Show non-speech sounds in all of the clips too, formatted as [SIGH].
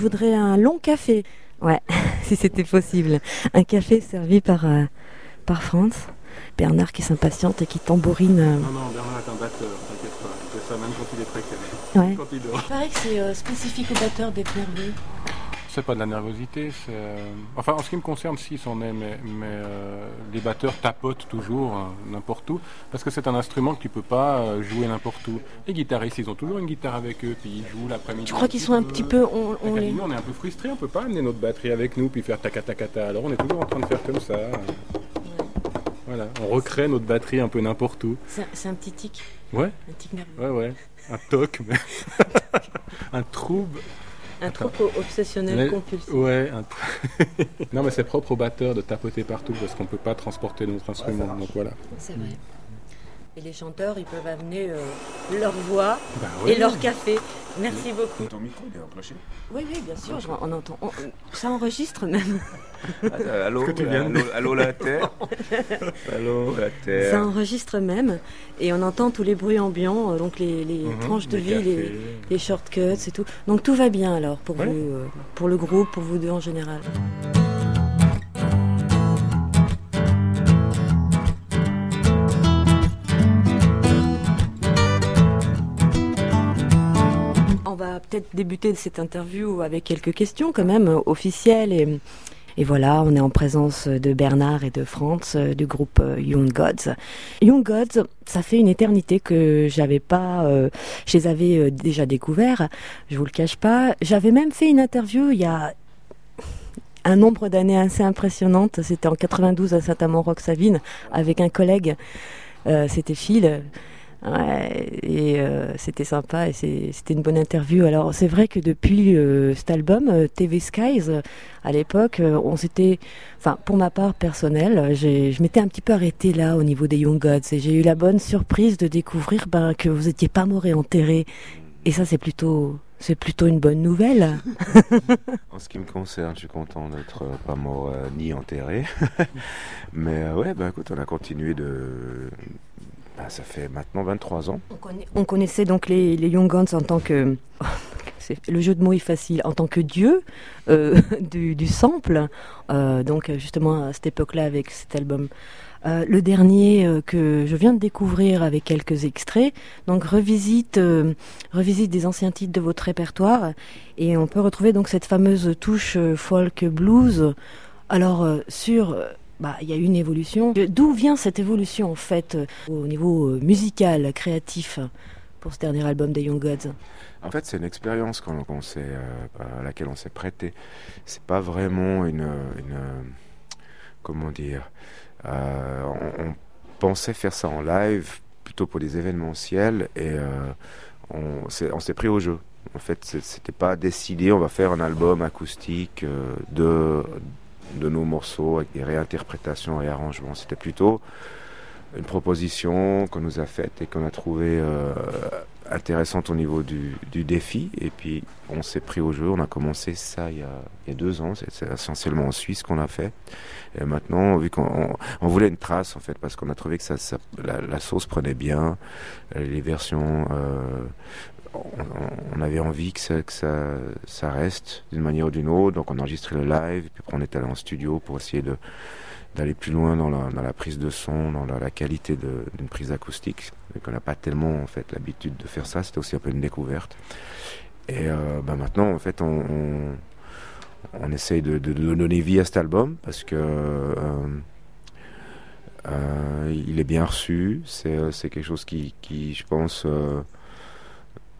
je voudrais un long café. Ouais, [LAUGHS] si c'était possible. Un café servi par, euh, par France. Bernard qui s'impatiente et qui tambourine. Non, non, Bernard est un batteur, t'inquiète pas. Il fait ça même quand il est très calme. Ouais. Quand il dort. Il paraît que c'est euh, spécifique au batteur d'être nerveux. C'est pas de la nervosité, c'est. euh, Enfin, en ce qui me concerne, si, c'en est, mais, mais euh, les batteurs tapotent toujours hein, n'importe où, parce que c'est un instrument que tu peux pas euh, jouer n'importe où. Les guitaristes, ils ont toujours une guitare avec eux, puis ils jouent l'après-midi. Tu crois qu'ils sont un petit peu. On, on les... on est un peu frustrés, on peut pas amener notre batterie avec nous puis faire tacatacata. Alors on est toujours en train de faire comme ça. Voilà, on recrée notre batterie un peu n'importe où. C'est c'est un petit tic. Ouais, Un tic nerveux. ouais, ouais. Un toc, mais... [LAUGHS] un trouble. Un trop obsessionnel Mais- compulsif. Ouais, un [LAUGHS] non mais c'est propre au batteur de tapoter partout parce qu'on peut pas transporter notre instrument. Donc voilà. C'est vrai. Et les chanteurs, ils peuvent amener euh, leur voix Bah et leur café. Merci beaucoup. Ton micro, il est enclenché Oui, oui, bien sûr, je- on entend. on- ça enregistre même. Ah, Allô, que tu viens de- allô, allô la Terre [LAUGHS] Allô la Ça Terre enregistre même. Et on entend tous les bruits ambiants, euh, donc les, les Mhm, tranches de les vie, les, shortcuts et tout. Donc tout va bien alors pour Ouais. vous, euh, pour le groupe, pour vous deux en général. Peut-être débuter cette interview avec quelques questions quand même euh, officielles et, voilà, on est en présence de Bernard et de Franz euh, du groupe euh, Young Gods. Young Gods, ça fait une éternité que j'avais pas, je les avais déjà découverts, je vous le cache pas. J'avais même fait une interview il y a un nombre d'années assez impressionnante. C'était en 92 à Saint-Amand-Rox-Savine avec un collègue. C'était Phil. Ouais, et euh, c'était sympa et c'était une bonne interview. Alors c'est vrai que depuis euh, cet album euh, TV Skies, à l'époque, on s'était, enfin pour ma part personnelle, je m'étais un petit peu arrêtée là au niveau des Young Gods et j'ai eu la bonne surprise de découvrir ben, que vous étiez pas mort et enterré. Et ça c'est plutôt, c'est plutôt une bonne nouvelle. [LAUGHS] En ce qui me concerne, je suis content d'être pas mort ni enterré. [LAUGHS] Mais ouais, bah écoute, on a continué de. Bah, ça fait maintenant 23 ans. On, connaissait donc les, Young Guns en tant que. [LAUGHS] Le jeu de mots est facile. En tant que dieu euh, [LAUGHS] du, sample. Euh, donc, justement, à cette époque-là, avec cet album. Euh, le dernier que je viens de découvrir avec quelques extraits, donc revisite, revisite des anciens titres de votre répertoire, et on peut retrouver donc cette fameuse touche folk blues. Alors sur, bah il y a une évolution. D'où vient cette évolution en fait euh, au niveau euh, musical, créatif pour ce dernier album des Young Gods? En fait, c'est une expérience euh, à laquelle on s'est prêté. C'est pas vraiment une. euh, comment dire euh, on, pensait faire ça en live, plutôt pour des événementiels, et euh, on, s'est, pris au jeu. En fait, c'était pas décidé, on va faire un album acoustique euh, de, de nos morceaux avec des réinterprétations et arrangements. C'était plutôt une proposition qu'on nous a faite et qu'on a trouvée euh, intéressante au niveau du, du défi. Et puis, on s'est pris au jeu. On a commencé ça il y a, il y a deux ans. C'est, essentiellement en Suisse qu'on a fait. Et maintenant, vu qu'on on, voulait une trace, en fait, parce qu'on a trouvé que ça, ça- la, sauce prenait bien, les versions. euh, on, avait envie que ça, reste d'une manière ou d'une autre, donc on a enregistré le live, puis après on est allé en studio pour essayer d'aller plus loin dans la, prise de son, dans la, qualité d'une prise acoustique. Donc on n'a pas tellement en fait l'habitude de faire ça, c'était aussi un peu une découverte. Et euh, bah, maintenant en fait on, essaye de, donner vie à cet album parce que euh, euh, il est bien reçu, c'est, quelque chose qui, je pense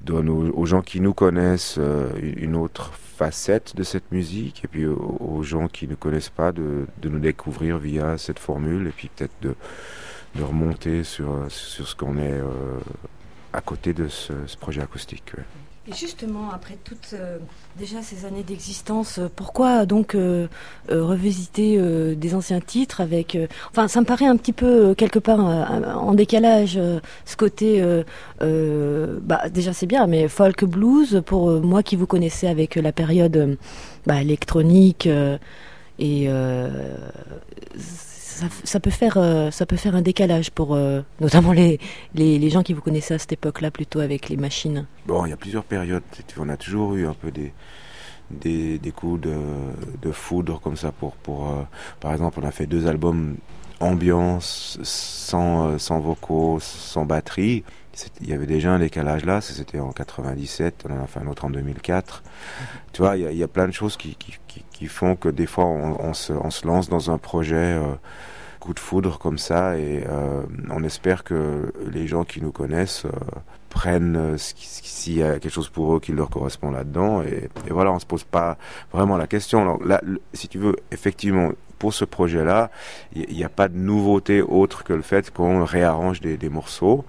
donne aux, gens qui nous connaissent euh, une autre facette de cette musique et puis aux, gens qui ne connaissent pas de, de nous découvrir via cette formule et puis peut-être de, de remonter sur, sur ce qu'on est euh, à côté de ce, projet acoustique. Et justement, après toutes euh, déjà ces années d'existence, euh, pourquoi donc euh, euh, revisiter des anciens titres avec... enfin, ça me paraît un petit peu, quelque part, en décalage, ce côté... bah, déjà, c'est bien, mais folk blues, pour moi qui vous connaissez avec la période bah, électronique, et ça, peut faire, euh, ça peut faire un décalage pour euh, notamment les, les, les gens qui vous connaissaient à cette époque-là, plutôt avec les machines. Bon, il y a plusieurs périodes. On a toujours eu un peu des, des, des coups de, de, foudre comme ça pour, pour par exemple, on a fait deux albums ambiance, sans, sans vocaux, sans batterie. Il y avait déjà un décalage là, c'était en 97, on en a fait un autre en 2004. Tu vois, il y, a, plein de choses qui, qui, qui, font que des fois on, se, on se, lance dans un projet coup de foudre comme ça et euh, on espère que les gens qui nous connaissent euh, prennent euh, s'il y a quelque chose pour eux qui leur correspond là-dedans et, voilà on se pose pas vraiment la question alors là si tu veux effectivement pour ce projet-là, il n'y a pas de nouveauté autre que le fait qu'on réarrange des, morceaux.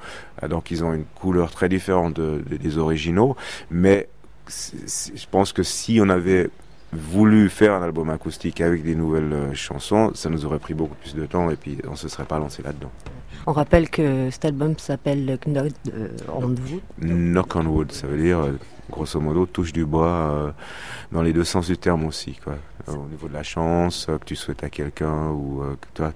Donc ils ont une couleur très différente de, de, des originaux, mais je pense que si on avait voulu faire un album acoustique avec des nouvelles euh, chansons, ça nous aurait pris beaucoup plus de temps et puis on se serait pas lancé là-dedans. On rappelle que cet album s'appelle Knock on Wood. Knock on Wood, ça veut dire euh, grosso modo touche du bois euh, dans les deux sens du terme aussi, quoi. Au niveau de la chance que tu souhaites à quelqu'un ou que toi.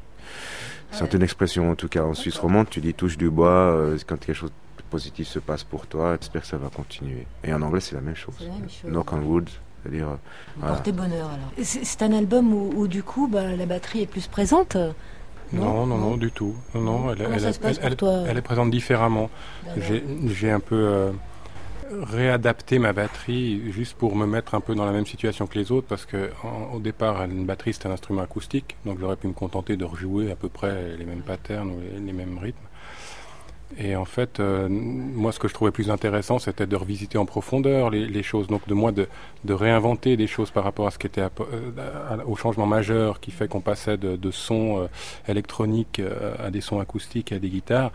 C'est une expression en tout cas en Suisse romande, tu dis touche du bois quand quelque chose de positif se passe pour toi, j'espère que ça va continuer. Et en anglais c'est la même chose. La même chose. Knock on Wood, c'est-à-dire. Voilà. Portez bonheur alors. C'est un album où, où du coup bah, la batterie est plus présente non, non, non, non, du tout. Non, non, elle, toi est présente différemment. J'ai un peu euh, réadapté ma batterie juste pour me mettre un peu dans la même situation que les autres parce que en, au départ, une batterie c'est un instrument acoustique, donc j'aurais pu me contenter de rejouer à peu près les mêmes patterns ou les, les mêmes rythmes. Et en fait, euh, moi, ce que je trouvais plus intéressant, c'était de revisiter en profondeur les, choses. Donc, de moi, de, réinventer des choses par rapport à ce qui était à, au changement majeur qui fait qu'on passait de, sons euh, électroniques euh, à des sons acoustiques et à des guitares.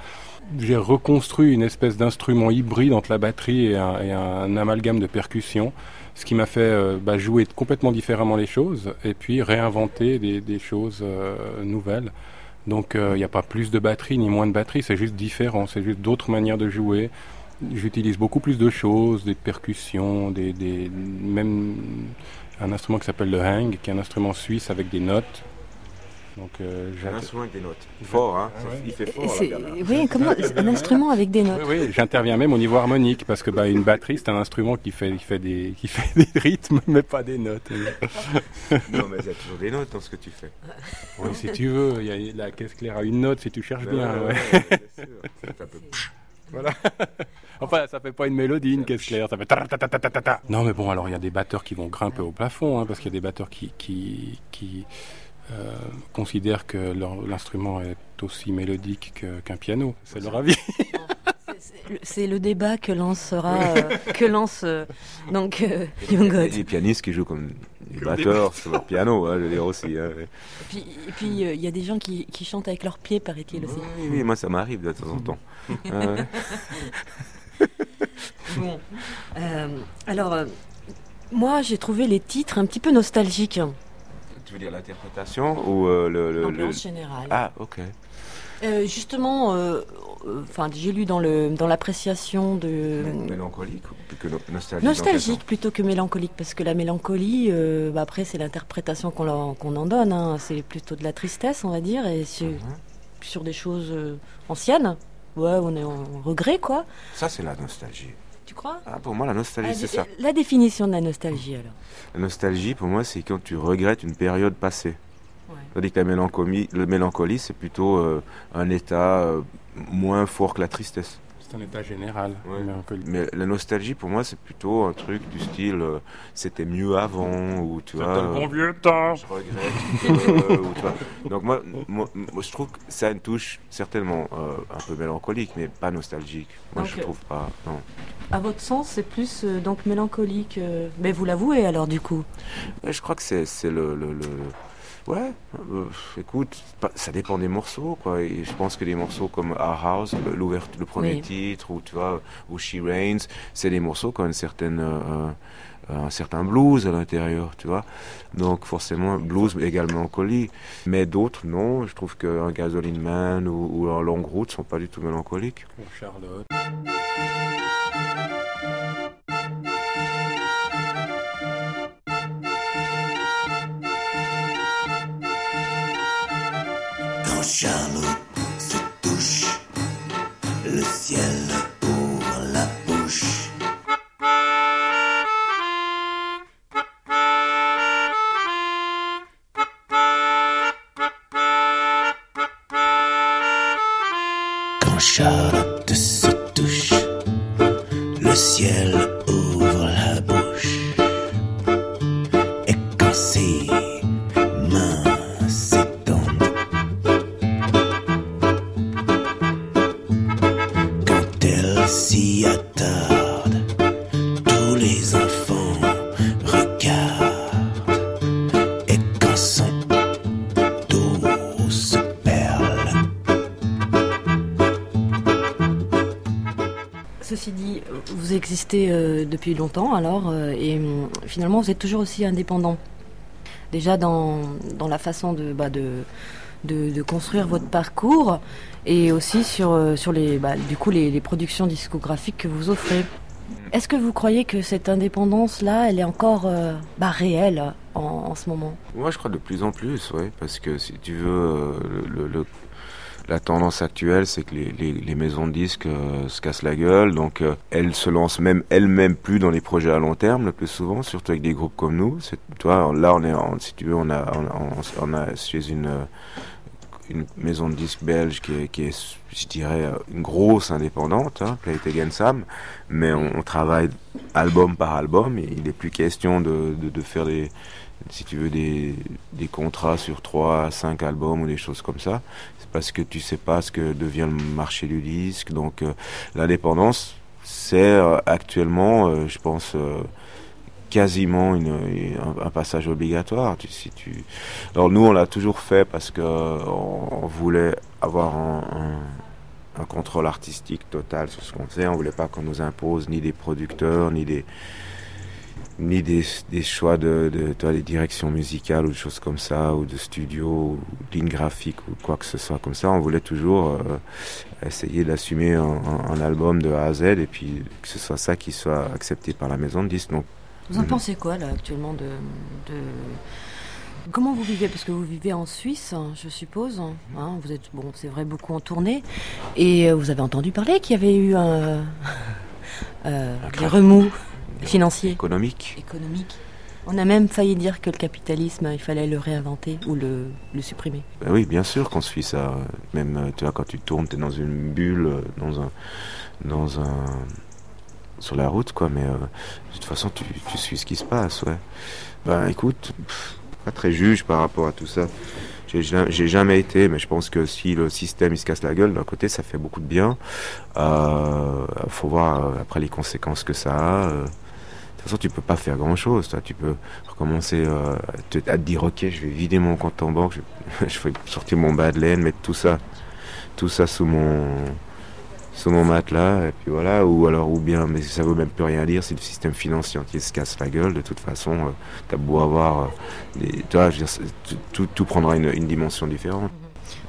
J'ai reconstruit une espèce d'instrument hybride entre la batterie et un, amalgame de percussion, ce qui m'a fait euh, bah, jouer complètement différemment les choses et puis réinventer des, choses euh, nouvelles. Donc il euh, n'y a pas plus de batterie ni moins de batterie, c'est juste différent, c'est juste d'autres manières de jouer. J'utilise beaucoup plus de choses, des percussions, des, des, même un instrument qui s'appelle le hang, qui est un instrument suisse avec des notes. Donc, euh, un instrument avec des notes. Fort, hein Ah ouais. Il fait fort. Là, oui, comment [LAUGHS] un instrument avec des notes. Oui, oui j'interviens même au niveau harmonique parce que bah, une batterie c'est un instrument qui fait, qui fait des, qui [LAUGHS] fait des rythmes mais pas des notes. non, mais il y a toujours des notes dans ce que tu fais. Oui, si tu veux, il y a la caisse claire à une note si tu cherches Ben bien. ouais, ouais. ouais, bien sûr. Ça fait un peu- Voilà. [LAUGHS] enfin, ça fait pas une mélodie, une caisse claire, ça fait ta ta ta ta ta ta ta. Non, mais bon, alors il y a des batteurs qui vont grimper au plafond, hein, parce qu'il y a des batteurs qui, qui, qui euh, considèrent que l'instrument est aussi mélodique que- qu'un piano. C'est leur avis. [LAUGHS] C'est le débat que lancera, euh, que lance euh, donc euh, Young God. les pianistes qui jouent comme des batteurs sur leur piano, hein, je veux dire aussi. hein. Et puis euh, il y a des gens qui, qui chantent avec leurs pieds, paraît-il aussi. Oui, oui, moi ça m'arrive de temps en temps. [LAUGHS] Euh, Bon. Euh, alors, euh, moi, j'ai trouvé les titres un petit peu nostalgiques. Tu veux dire l'interprétation ou euh, le, le- le- L'ambiance générale. Ah, ok. Euh, justement, euh, euh, enfin, j'ai lu dans le dans l'appréciation de Mélancolique ou que no- nostalgique nostalgique plutôt que mélancolique, parce que la mélancolie, bah, après, c'est l'interprétation qu'on en, qu'on en donne. hein. C'est plutôt de la tristesse, on va dire, et sur, Mhm. sur des choses anciennes. Ouais, on est en regret, quoi. Ça, c'est la nostalgie. Tu crois? Ah, pour moi, la nostalgie, Ah, c'est ça. La définition de la nostalgie, alors. La nostalgie, pour moi, c'est quand tu regrettes une période passée. Ouais. Tandis que la mélancolie, le mélancolie c'est plutôt euh, un état euh, moins fort que la tristesse. C'est un état général. Ouais. Mais la nostalgie, pour moi, c'est plutôt un truc du style euh, c'était mieux avant, ou tu vois. C'était le bon euh, vieux temps. je regrette. euh, ou, tu vois. Donc, moi, moi, moi, je trouve que ça a une touche certainement euh, un peu mélancolique, mais pas nostalgique. Moi, Donc, je euh, trouve pas. Non. À votre sens, c'est plus euh, donc mélancolique. euh, Mais vous l'avouez alors, du coup Ouais, je crois que c'est c'est le, le, le- Ouais, euh, écoute, ça dépend des morceaux, quoi. Et je pense que des morceaux comme Our House, le- premier Oui. titre, ou tu vois, ou She Reigns, c'est des morceaux qui ont une certaine, euh, euh, un certain blues à l'intérieur, tu vois. Donc forcément, blues mais également mélancolie. Mais d'autres, non. Je trouve qu'un Gasoline Man ou, ou un Long Route sont pas du tout mélancoliques. Pour Charlotte. Charlot se touche, le ciel depuis longtemps alors, euh, et hum, finalement vous êtes toujours aussi indépendant. Déjà dans, dans la façon de, bah, de, de, de construire votre parcours et aussi sur, euh, sur les, bah, du coup, les, les productions discographiques que vous offrez. Est-ce que vous croyez que cette indépendance-là, elle est encore euh, bah, réelle en, en ce moment? Moi, je crois de plus en plus, oui, parce que si tu veux, le, le- la tendance actuelle, c'est que les, maisons de disques euh, se cassent la gueule, donc euh, elles se lancent même elles-mêmes plus dans les projets à long terme, le plus souvent, surtout avec des groupes comme nous. Toi, là, on est, si tu veux, on a, on, chez une euh, une maison de disques belge qui est, qui est, je dirais, euh, une grosse indépendante, hein, Play It Again Sam, mais on, travaille album par album, et il n'est plus question de, de, de faire des, si tu veux, des, des contrats sur 3 à 5 albums ou des choses comme ça. Parce que tu sais pas ce que devient le marché du disque. Donc euh, l'indépendance, c'est actuellement, euh, je pense, euh, quasiment un, passage obligatoire. Si tu... Alors nous, on l'a toujours fait parce que on, on voulait avoir un contrôle artistique total sur ce qu'on faisait. On voulait pas qu'on nous impose ni des producteurs, ni des ni des, des choix de, de toi, des directions musicales ou des choses comme ça, ou de studio, ou ligne graphique, ou quoi que ce soit comme ça. On voulait toujours euh, essayer d'assumer un, un, un album de A à Z et puis que ce soit ça qui soit accepté par la maison de disques. Donc, Vous en Mhm. pensez quoi là actuellement de, de... Comment vous vivez? Parce que vous vivez en Suisse, je suppose. hein, vous êtes, bon, c'est vrai, beaucoup en tournée. Et euh, vous avez entendu parler qu'il y avait eu un, [LAUGHS] euh, des remous? Financiers, économique. On a même failli dire que le capitalisme, il fallait le réinventer ou le, le supprimer. Ben oui, bien sûr qu'on suit ça. Même, euh, tu vois, quand tu tournes, tu es dans une bulle, euh, dans un, dans un, sur la route, quoi. Mais euh, de toute façon, tu, tu suis ce qui se passe, ouais. Ben, écoute, pff, pas très juge par rapport à tout ça. J'ai ja- j'ai jamais été, mais je pense que si le système il se casse la gueule, d'un côté, ça fait beaucoup de bien. Euh, faut voir après les conséquences que ça a. De toute façon, tu peux pas faire grand chose. Toi, tu peux recommencer euh, à, te, dire, ok, je vais vider mon compte en banque, [LAUGHS] je, vais sortir mon bas de laine, mettre tout ça, tout ça sous mon, sous mon matelas, et puis voilà. Ou alors, ou bien, mais ça veut même plus rien dire si le système financier entier se casse la gueule. De toute façon, euh, t'as beau avoir, euh, des, tout, tout prendra une, une dimension différente.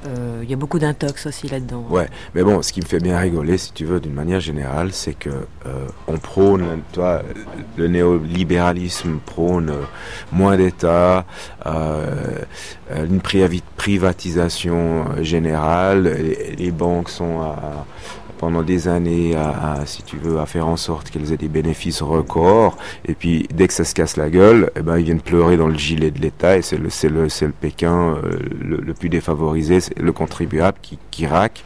Euh, Il y a beaucoup d'intox aussi là-dedans. Ouais, mais bon, ce qui me fait bien rigoler, si tu veux, d'une manière générale, c'est que euh, on prône, toi, le néolibéralisme prône euh, moins d'État, une privatisation générale. Les banques sont à- pendant des années à, si tu veux, à faire en sorte qu'elles aient des bénéfices records. Et puis, dès que ça se casse la gueule, eh ben, ils viennent pleurer dans le gilet de l'État. Et c'est le, c'est le, c'est le Pékin euh, le, plus défavorisé, c'est le contribuable qui, qui raque.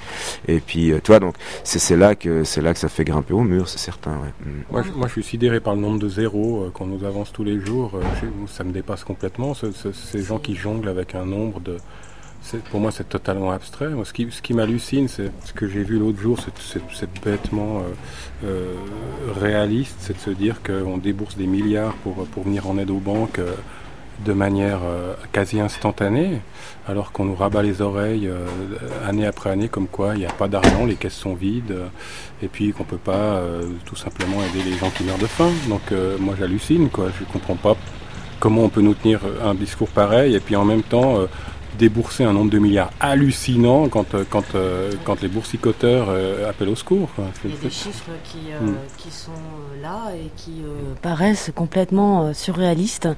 Et puis, euh, toi, donc, c'est là que c'est là que ça fait grimper au mur, c'est certain. Mm. Moi je, moi, je suis sidéré par le nombre de zéros euh, qu'on nous avance tous les jours. Euh, ça me dépasse complètement. ce- ce- ces gens qui jonglent avec un nombre de. Pour moi, c'est totalement abstrait. Moi, ce qui, ce qui m'hallucine, c'est ce que j'ai vu l'autre jour, c'est bêtement euh, euh, réaliste, c'est de se dire qu'on débourse des milliards pour, pour venir en aide aux banques euh, de manière quasi instantanée, alors qu'on nous rabat les oreilles année après année, comme quoi il n'y a pas d'argent, les caisses sont vides. et puis qu'on peut pas tout simplement aider les gens qui meurent de faim. Donc moi j'hallucine quoi, je comprends pas comment on peut nous tenir un discours pareil et puis en même temps débourser un nombre de milliards hallucinant quand, euh, quand, euh, quand les boursicoteurs euh, appellent au secours. Il y a des chiffres qui, Mm. qui sont là et qui paraissent complètement surréalistes.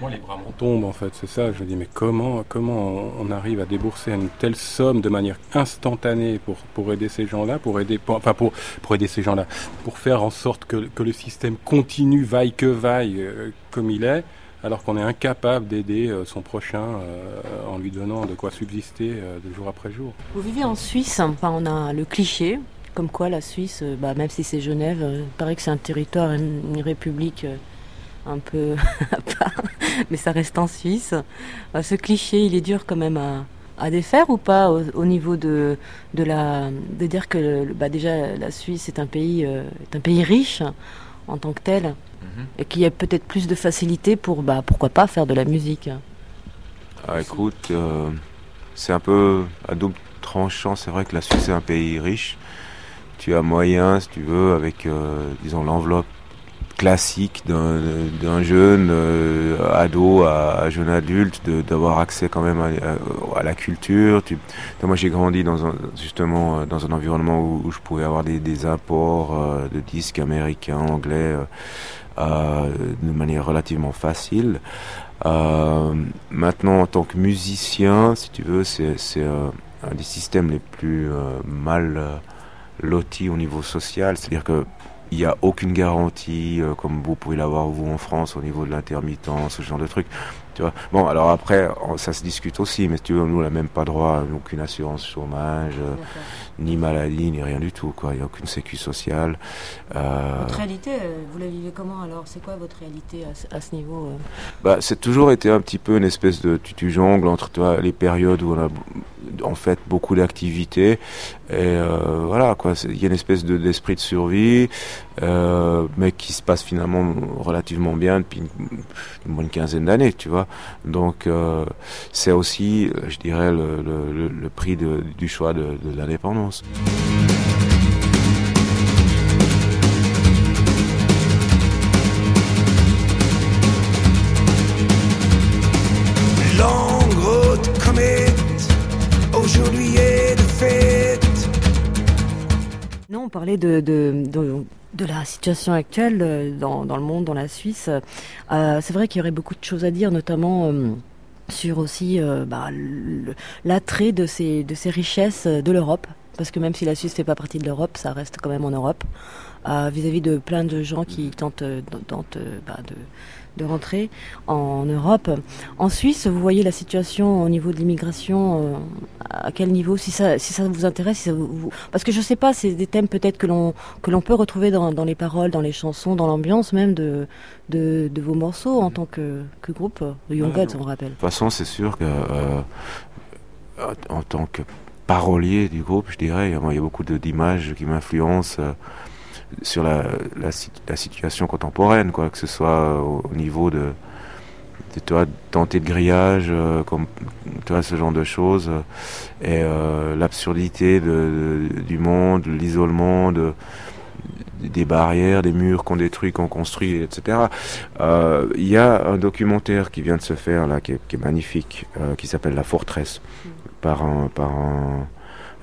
Moi, les bras m'en tombent en fait, c'est ça. Je me dis, mais comment, comment on- on arrive à débourser une telle somme de manière instantanée pour, pour aider ces gens-là, pour aider, pour- enfin pour, pour aider ces gens-là, pour faire en sorte que, que le système continue, vaille que vaille, euh, comme il est, alors qu'on est incapable d'aider euh, son prochain euh, en lui donnant de quoi subsister euh, de jour après jour. Vous vivez en Suisse, enfin, on a le cliché, comme quoi la Suisse, bah, même si c'est Genève, il paraît que c'est un territoire, une, république un peu [LAUGHS] à part, mais ça reste en Suisse. Euh, ce cliché, il est dur quand même à, défaire ou pas au, au niveau de, de, la, de dire que bah, déjà la Suisse est un pays, est un pays riche en tant que tel? Et qu'il y a peut-être plus de facilité pour, bah, pourquoi pas, faire de la musique. Ah, écoute, euh, c'est un peu à double tranchant. C'est vrai que la Suisse est un pays riche. Tu as moyen, si tu veux, avec, euh, disons, l'enveloppe classique d'un jeune euh, ado à, à jeune adulte, d'avoir accès quand même à, à- à la culture. Tu, moi, j'ai grandi dans un, justement dans un environnement où, où je pouvais avoir des, des apports euh, de disques américains, anglais, euh, de manière relativement facile. Euh, maintenant, en tant que musicien, si tu veux, c'est euh, un des systèmes les plus euh, mal lotis au niveau social. C'est-à-dire que il n'y a aucune garantie, comme vous pouvez l'avoir vous en France, au niveau de l'intermittence, ce genre de trucs. Tu vois. Bon, alors après, on- ça se discute aussi, mais si tu veux, nous, on n'a même pas droit à aucune assurance chômage, euh, ni maladie, ni rien du tout. quoi. Il n'y a aucune sécu sociale. Euh, Votre réalité, euh, vous la vivez comment alors? C'est quoi votre réalité à, ce- à ce niveau euh? Bah, c'est toujours été un petit peu une espèce de tu, tu jongles entre toi les périodes où on a en fait beaucoup d'activités et voilà quoi il y a une espèce de d'esprit de survie mais qui se passe finalement relativement bien depuis une, une bonne quinzaine d'années tu vois donc euh, c'est aussi je dirais le, le, le- le prix de- du choix de, de l'indépendance aujourd'hui est de fête. Non, on parlait de, de, de, de la situation actuelle euh, dans, dans le monde, dans la Suisse. Euh, c'est vrai qu'il y aurait beaucoup de choses à dire, notamment euh, sur aussi bah, l'attrait de ces, de ces richesses de l'Europe. Parce que même si la Suisse fait pas partie de l'Europe, ça reste quand même en Europe. Vis-à-vis de plein de gens qui tentent, tentent bah, de, de rentrer en Europe. En Suisse, vous voyez la situation au niveau de l'immigration, euh, à quel niveau Si ça, si ça vous intéresse, si ça vous- vous- parce que je sais pas, c'est des thèmes peut-être que l'on que l'on peut retrouver dans, dans les paroles, dans les chansons, dans l'ambiance même de, de de vos morceaux en tant que, que groupe de Young Gods, on rappelle. De toute façon, c'est sûr que euh, en tant que parolier du groupe, je dirais, il y a- beaucoup d'images qui m'influencent euh, sur la, la, si- la situation contemporaine, quoi, que ce soit au, au niveau de, de toi, tenter de grillage, euh, comme tu vois, ce genre de choses, euh, et euh, l'absurdité de, de- du monde, l'isolement de des barrières, des murs qu'on détruit, qu'on construit, etc. Euh, Il y a un documentaire qui vient de se faire là, qui est, qui est magnifique, euh, qui s'appelle La Forteresse, par un, par un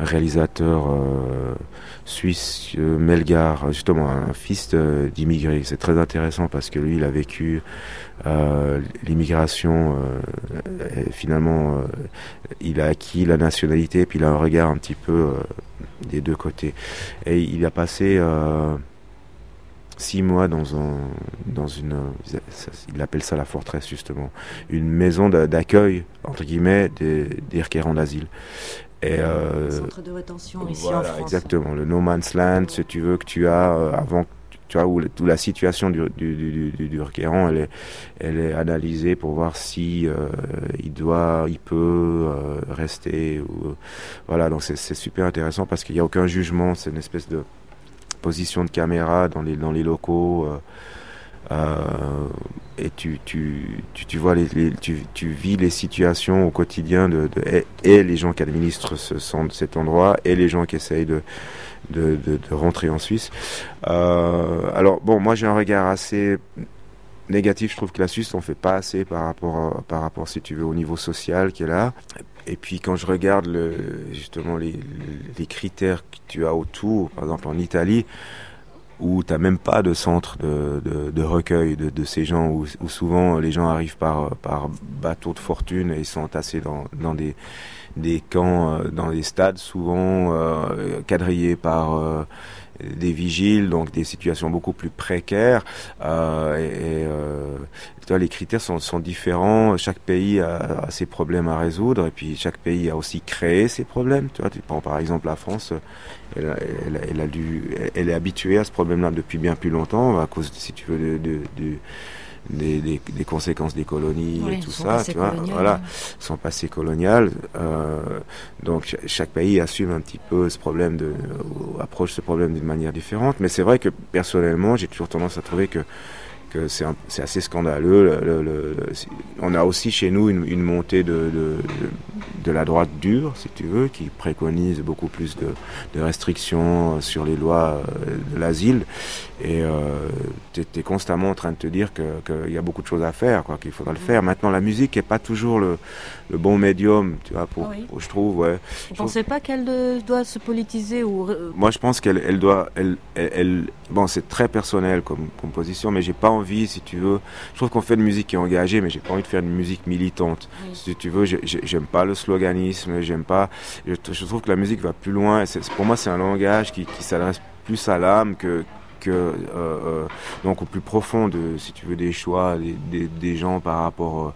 réalisateur euh, suisse, euh, Melgar, justement un fils d'immigrés. C'est très intéressant parce que lui, il a vécu euh, l'immigration. finalement, il a acquis la nationalité, puis il a un regard un petit peu des deux côtés. Et il a passé six mois dans un dans une il appelle ça la forteresse justement une maison d'a- d'accueil entre guillemets des, des requérants d'asile et euh, Centre de rétention ici voilà, en France. exactement. Le no man's land si tu veux que tu as euh, avant tu vois où, le- la situation du, du, du, du- du requérant elle est elle est analysée pour voir si euh, il doit il peut euh, rester ou voilà. Donc c'est super intéressant parce qu'il n'y a aucun jugement. C'est une espèce de position de caméra dans les dans les locaux euh, euh, et tu, tu, tu, vois les, tu, tu vis les situations au quotidien de, et, les gens qui administrent ce, cet endroit et les gens qui essayent de, de, de, rentrer en Suisse. Euh, alors bon, moi j'ai un regard assez négatif. Je trouve que la Suisse on fait pas assez par rapport par rapport si tu veux au niveau social qui est là. Et puis quand je regarde le, justement les, les critères que tu as autour, par exemple en Italie où tu n'as même pas de centre de, de, recueil de, de ces gens, où, souvent les gens arrivent par, par bateau de fortune et sont entassés dans, dans des, des camps, euh, dans des stades souvent euh, quadrillés par euh, des vigiles, donc des situations beaucoup plus précaires. Euh, et, et les critères sont, sont, différents. Chaque pays a, a, ses problèmes à résoudre, et puis chaque pays a aussi créé ses problèmes. Tu vois, tu prends par exemple la France, elle, elle, elle, a elle est habituée à ce problème-là depuis bien plus longtemps à cause, si tu veux, de, de, de des, des, des, conséquences des colonies oui, et tout ça, tu vois, voilà, son passé colonial. Euh, donc chaque pays assume un petit peu ce problème de, approche ce problème d'une manière différente. Mais c'est vrai que personnellement, j'ai toujours tendance à trouver que que c'est assez scandaleux. Le, le, le, on a aussi chez nous une, une montée de, de, de, la droite dure, si tu veux, qui préconise beaucoup plus de, de restrictions sur les lois de l'asile. Et euh, tu es, constamment en train de te dire qu'il que y a beaucoup de choses à faire, qu'il faudra le faire. Maintenant, la musique n'est pas toujours le, bon médium, tu vois, pour, oui. pour, je trouve. Ouais. Vous ne pensez pas qu'elle doit se politiser ou... Moi, je pense qu'elle elle doit... Elle, elle, elle bon, c'est très personnel comme composition, mais j'ai pas envie, si tu veux... Je trouve qu'on fait de musique qui est engagée, mais j'ai pas envie de faire une musique militante. Oui. Si tu veux, j'aime pas le sloganisme, j'aime pas... Je, je, trouve que la musique va plus loin. Pour moi, c'est un langage qui, qui s'adresse plus à l'âme que que euh, euh, donc au plus profond de si tu veux des choix des, des, des gens par rapport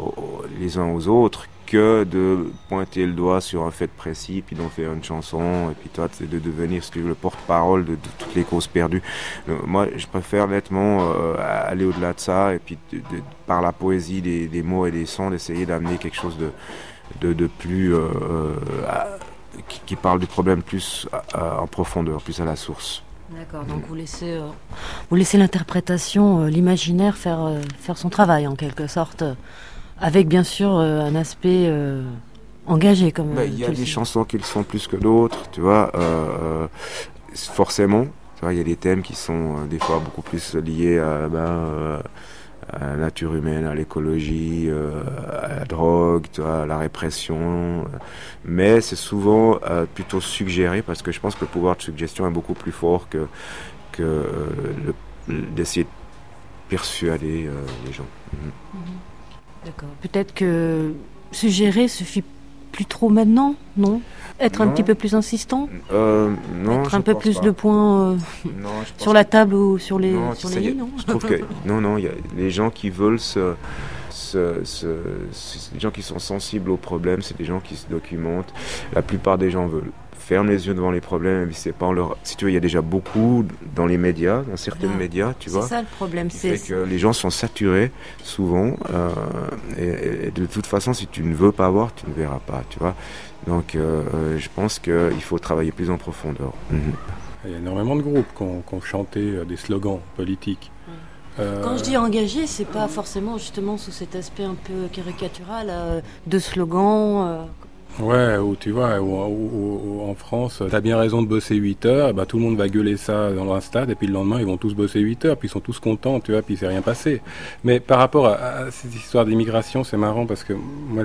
euh, aux, les uns aux autres que de pointer le doigt sur un fait précis puis d'en faire une chanson et puis toi de devenir ce que le porte-parole de, toutes les causes perdues. Moi je préfère nettement aller au-delà de ça et puis par la poésie des, des, mots et des sons d'essayer d'amener quelque chose de de, plus qui, qui, parle du problème plus en profondeur plus à la source. D'accord, donc vous laissez, euh, laissez l'interprétation, euh, l'imaginaire faire, euh, faire son travail en quelque sorte, avec bien sûr un aspect engagé comme. Il y a des chansons qui le sont plus que d'autres, tu vois, forcément. Tu vois, il y a des thèmes qui sont des fois beaucoup plus liés à, ben, à la nature humaine, à l'écologie, euh, à la drogue, tu vois, à la répression. Mais c'est souvent euh, plutôt suggéré parce que je pense que le pouvoir de suggestion est beaucoup plus fort que, que euh, d'essayer de persuader euh, les gens. Mm -hmm. D'accord. Peut-être que suggérer suffit plus trop maintenant, non? Être non. un petit peu plus insistant? Euh, Non. Mettre un peu plus pas. de points euh, non, [LAUGHS] sur la table ou sur les, non, sur les lignes, non? Je trouve que non, non, il y a les gens qui veulent se, des gens qui sont sensibles aux problèmes, c'est des gens qui se documentent. La plupart des gens veulent ferment les yeux devant les problèmes, c'est pas en leur... Si tu veux, il y a déjà beaucoup dans les médias, dans certains ah, médias, tu vois. C'est ça le problème, c'est que les gens sont saturés souvent, euh, et, et, de toute façon, si tu ne veux pas voir, tu ne verras pas, tu vois. Donc, euh, je pense qu'il faut travailler plus en profondeur. Mm -hmm. Il y a énormément de groupes qui ont, qui ont chanté des slogans politiques. Euh... Quand je dis engagé, c'est pas forcément justement sous cet aspect un peu caricatural euh, de slogans. Ouais, ou tu vois, ou, en France, t'as bien raison de bosser 8 heures, bah, tout le monde va gueuler ça dans un stade, et puis le lendemain, ils vont tous bosser 8 heures, puis ils sont tous contents, tu vois, puis c'est rien passé. Mais par rapport à, cette histoire d'immigration, c'est marrant parce que moi,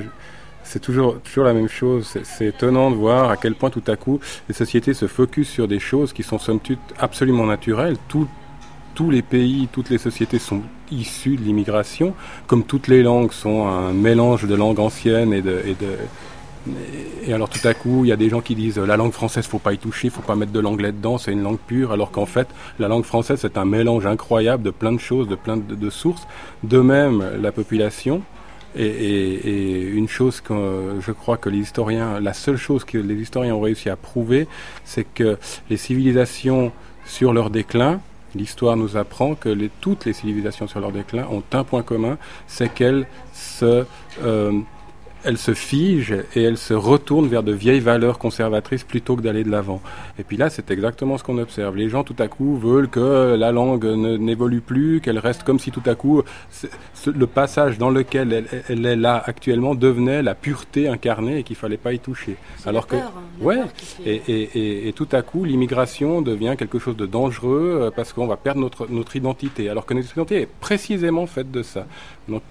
c'est toujours, toujours la même chose. C'est étonnant de voir à quel point tout à coup les sociétés se focus sur des choses qui sont somme toute absolument naturelles. Tout, tous les pays, toutes les sociétés sont issues de l'immigration, comme toutes les langues sont un mélange de langues anciennes et de et alors tout à coup, il y a des gens qui disent la langue française, faut pas y toucher, faut pas mettre de l'anglais dedans, c'est une langue pure, alors qu'en fait, la langue française, c'est un mélange incroyable de plein de choses, de plein de, sources. De même, la population, et, et, et, une chose que je crois que les historiens, la seule chose que les historiens ont réussi à prouver, c'est que les civilisations sur leur déclin, l'histoire nous apprend que les, toutes les civilisations sur leur déclin ont un point commun, c'est qu'elles se euh, elle se fige et elle se retourne vers de vieilles valeurs conservatrices plutôt que d'aller de l'avant. Et puis là, c'est exactement ce qu'on observe. Les gens, tout à coup, veulent que la langue n'évolue plus, qu'elle reste comme si tout à coup, le passage dans lequel elle, elle, est là actuellement devenait la pureté incarnée et qu'il fallait pas y toucher. Alors que, peur, ouais, et, et, et, et, tout à coup, l'immigration devient quelque chose de dangereux parce qu'on va perdre notre, notre identité. Alors que notre identité est précisément faite de ça. Donc,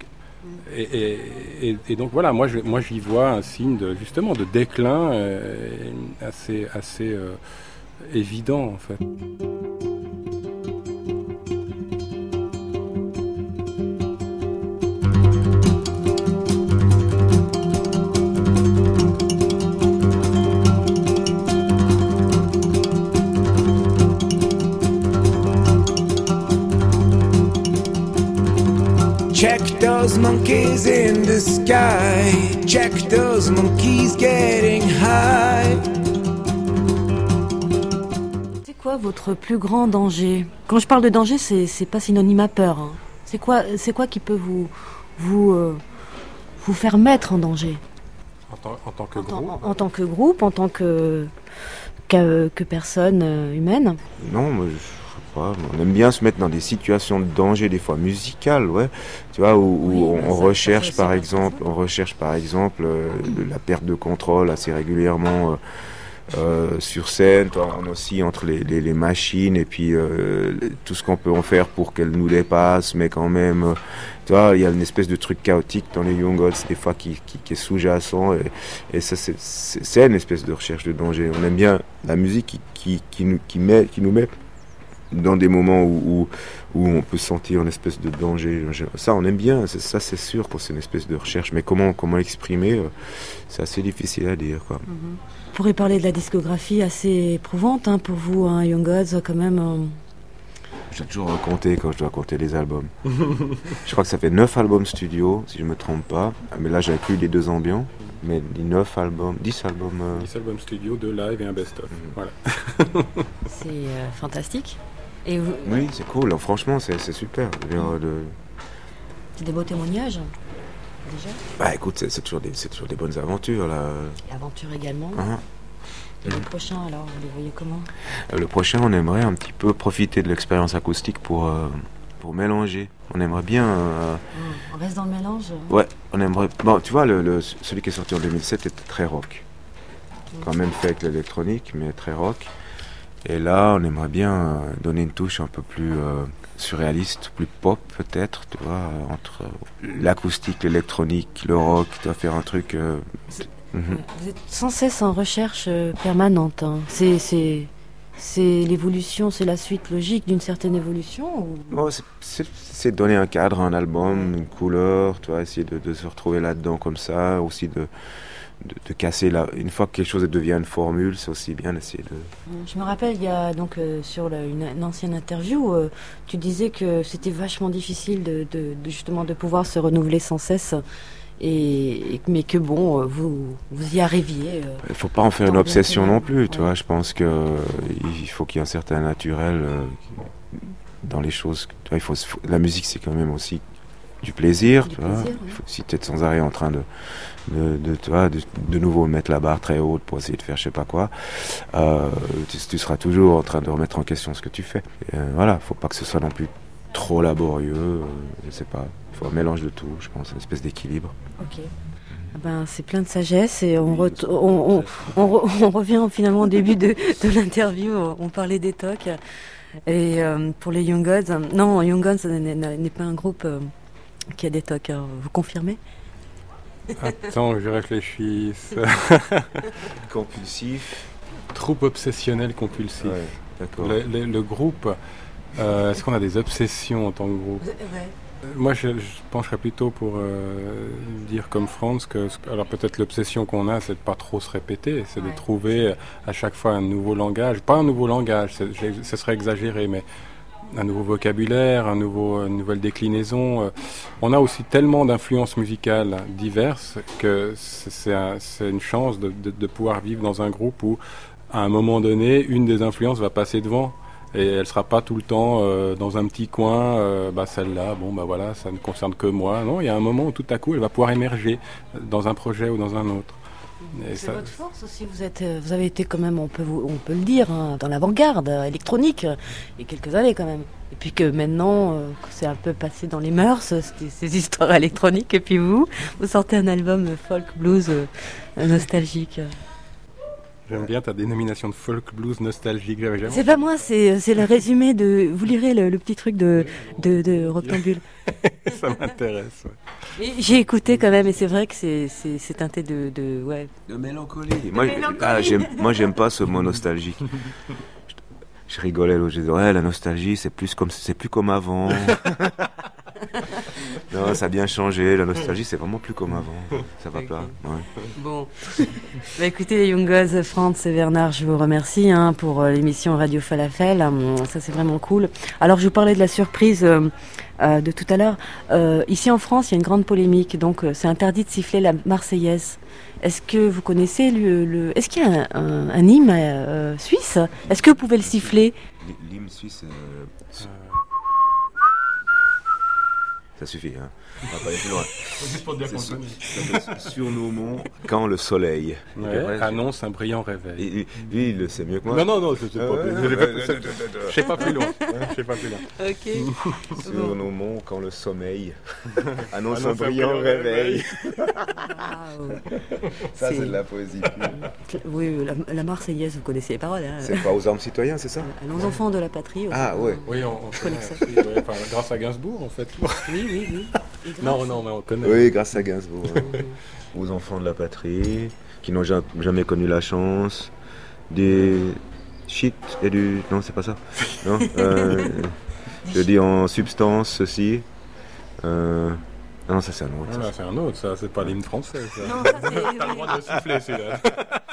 et, donc voilà, moi, je, j'y vois un signe de, justement de déclin euh, assez, assez euh, évident en fait. Those monkeys in the sky. Check those monkeys getting high. C'est quoi votre plus grand danger? Quand je parle de danger, c'est pas synonyme à peur. hein. C'est quoi, c'est quoi qui peut vous vous euh, vous faire mettre en danger? En tant, en tant que en, groupe. en- en tant que groupe, en tant que que, que personne euh, humaine? Non, moi, je On aime bien se mettre dans des situations de danger, des fois musicales, ouais. Tu vois, où, Oui, on, bah, on recherche, par aussi exemple, on recherche, par exemple, euh, de la perte de contrôle assez régulièrement. euh, euh, sur scène, toi, on oscille entre les, les, les machines et puis euh, tout ce qu'on peut en faire pour qu'elles nous dépassent, mais quand même, euh, tu vois, il y a une espèce de truc chaotique dans les Young Gods, des fois qui, qui, qui est sous-jacent, et, et ça, c'est- une espèce de recherche de danger. On aime bien la musique qui, qui, qui, nous, qui, met, qui nous met dans des moments où, où, où on peut sentir une espèce de danger. Ça, on aime bien, c'est- ça, c'est sûr que c'est une espèce de recherche, mais comment, comment exprimer, euh, c'est assez difficile à dire, quoi. On pourrait parler de la discographie assez éprouvante hein, pour vous, hein, Young Gods, quand même. euh, J'ai toujours raconté quand je dois compter les albums. [LAUGHS] je crois que ça fait 9 albums studio, si je me trompe pas. Mais là, j'inclus les deux ambiants. Mais les 9 albums, 10 albums. euh, 10 albums studio, 2 live et un best-of. Mhm. Voilà. C'est euh, fantastique. Et vous, Oui, c'est cool. Franchement, c'est super. Euh, c'est des beaux témoignages, déjà. Bah écoute, c'est toujours, des- c'est toujours des bonnes aventures là. L'aventure également. Hein. Et le prochain, alors, vous les voyez comment? Euh, Le prochain, on aimerait un petit peu profiter de l'expérience acoustique pour, euh, pour mélanger. On aimerait bien. euh, On reste dans le mélange ouais, on aimerait. Bon, tu vois, le, le- celui qui est sorti en 2007 était très rock. Quand même fait avec l'électronique, mais très rock. Et là, on aimerait bien euh, donner une touche un peu plus euh, surréaliste, plus pop peut-être, tu vois, euh, entre l'acoustique, l'électronique, le rock, tu vas faire un truc. euh, mhm. Vous êtes sans cesse en recherche permanente. hein. C'est, c'est, c'est l'évolution, c'est la suite logique d'une certaine évolution ou... Bon, c'est- donner un cadre à un album, une couleur, tu vois, essayer de, de se retrouver là-dedans comme ça, aussi de, de, de casser la... Une fois que quelque chose devient une formule, c'est aussi bien d'essayer de... Je me rappelle, il y a donc euh, sur une, une ancienne interview, euh, tu disais que c'était vachement difficile de, de- de justement de pouvoir se renouveler sans cesse, et, et- mais que bon, euh, vous, vous y arriviez. euh. Il faut pas en faire une obsession non plus, tu vois. Je pense que euh, il faut qu'il y ait un certain naturel dans les choses. Tu vois, il faut- la musique, c'est quand même aussi du plaisir, Du tu vois. Il faut, si tu es sans arrêt en train de, de, de, tu vois, de, de nouveau mettre la barre très haute pour essayer de faire je sais pas quoi, euh, tu, tu seras toujours en train de remettre en question ce que tu fais. Et, euh, voilà, faut pas que ce soit non plus trop laborieux. euh, je sais pas. Il faut un mélange de tout, je pense, une espèce d'équilibre. Ok. Ah Ben, c'est plein de sagesse et on, ret- on, on, on re- on revient finalement au début de, de l'interview. On parlait des tocs. Et euh, pour les Young Gods, non, Young Gods n'est pas un groupe euh, qui a des tocs. hein. Vous confirmez Attends, que je réfléchisse. [LAUGHS] Compulsif. Troupe obsessionnel compulsif. d'accord. Le, le- le groupe, euh, est-ce qu'on a des obsessions en tant que groupe Euh, Moi, je, je pencherais plutôt pour euh, dire comme Franz que, alors peut-être l'obsession qu'on a, c'est de pas trop se répéter, c'est Ouais. de trouver à chaque fois un nouveau langage, pas un nouveau langage, ce serait exagéré, mais un nouveau vocabulaire, un nouveau, une nouvelle déclinaison. euh. On a aussi tellement d'influences musicales diverses que c'est c'est un- c'est une chance de, de- de pouvoir vivre dans un groupe où, à un moment donné, une des influences va passer devant. Et elle sera pas tout le temps euh, dans un petit coin, euh, bah celle-là, bon bah voilà, ça ne concerne que moi. Non, il y a un moment où tout à coup elle va pouvoir émerger dans un projet ou dans un autre. C'est votre force aussi. Vous êtes, euh, vous avez été quand même, on peut, vous- on peut le dire, hein, dans l'avant-garde euh, électronique euh, il y a quelques années quand même. Et puis que maintenant, euh, c'est un peu passé dans les mœurs, ces histoires [LAUGHS] électroniques. Et puis vous, vous sortez un album folk blues euh, nostalgique. J'aime bien ta dénomination de folk blues nostalgique. C'est pas moi, c'est c'est le résumé de. Vous lirez le, le petit truc de de, de Rectambule. [LAUGHS] ça m'intéresse. ouais. J'ai écouté quand même, et c'est vrai que c'est c'est c'est teinté de, de ouais. De mélancolie. Moi, ah, j'aime, moi, j'aime pas ce mot nostalgique. [LAUGHS] Je, je rigolais je disais, ouais, la nostalgie, c'est plus comme, c'est plus comme avant. [LAUGHS] non, ça a bien changé. La nostalgie, c'est vraiment plus comme avant. Ça va pas. ouais. Bon. Bah, écoutez, les Young Gods, Franz et Bernard, je vous remercie hein, pour euh, l'émission Radio Falafel. Hum, Ça, c'est vraiment cool. Alors, je vous parlais de la surprise euh, euh, de tout à l'heure. Euh, ici en France, il y a une grande polémique. Donc, euh, c'est interdit de siffler la Marseillaise. Est-ce que vous connaissez le. le- Est-ce qu'il y a un, un- un hymne euh, suisse? Est-ce que vous pouvez le siffler? L'hymne suisse, euh, ça suffit. Hein. On va pas aller plus loin. Juste pour dire qu'on sur, sur nos monts quand le soleil. Ouais, annonce un brillant réveil. lui, il le sait mieux que moi. Non, non, non, je sais pas ouais. Je sais pas plus loin. Je sais pas plus loin. Ok. [LAUGHS] Sur nos monts quand le sommeil [LAUGHS] annonce Annonce un brillant réveil. Ça, C'est- de la poésie. Oui, la, la Marseillaise, vous connaissez les paroles. Hein. C'est pas aux armes citoyens, c'est ça Nos enfants de la patrie. Ah, ouais. Oui, on, connaît ça. enfin, grâce à Gainsbourg, en fait. Oui, oui, oui. Non, non, mais on connaît. Oui, grâce à Gainsbourg. hein. Aux enfants de la patrie, qui n'ont ja- jamais connu la chance, des shit et du... Non, c'est pas ça. Non, [LAUGHS] euh, je dis en substance, ceci. Euh, Non, ça c'est un autre. Voilà, c'est un autre, ça, c'est pas l'hymne français. Ça. Non, ça c'est. [LAUGHS] T'as le droit de siffler, celui-là. [LAUGHS]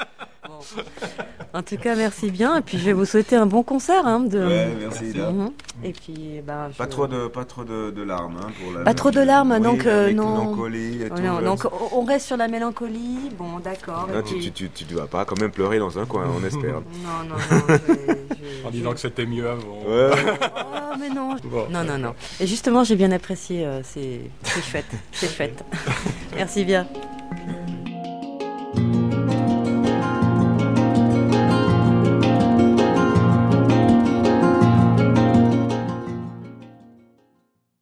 En tout cas, merci bien. Et puis, je vais vous souhaiter un bon concert. Hein, de... Ouais, merci. là. Mhm. Et puis, je- Pas trop de, pas trop de, de larmes hein, pour la Pas trop de larmes, Oui, donc, euh, non. mélancolie et tout, non, là. donc, on- on reste sur la mélancolie. Bon, d'accord. Non, tu, puis- tu, tu, tu dois pas quand même pleurer dans un coin, on espère. [LAUGHS] Non, non, non. je vais- je- [LAUGHS] En je- disant que c'était mieux avant. Ouais. Oh, mais non. Bon. Non, non, non. Et justement, j'ai bien apprécié euh, ces, ces fêtes. Ces fêtes. [LAUGHS] Merci bien.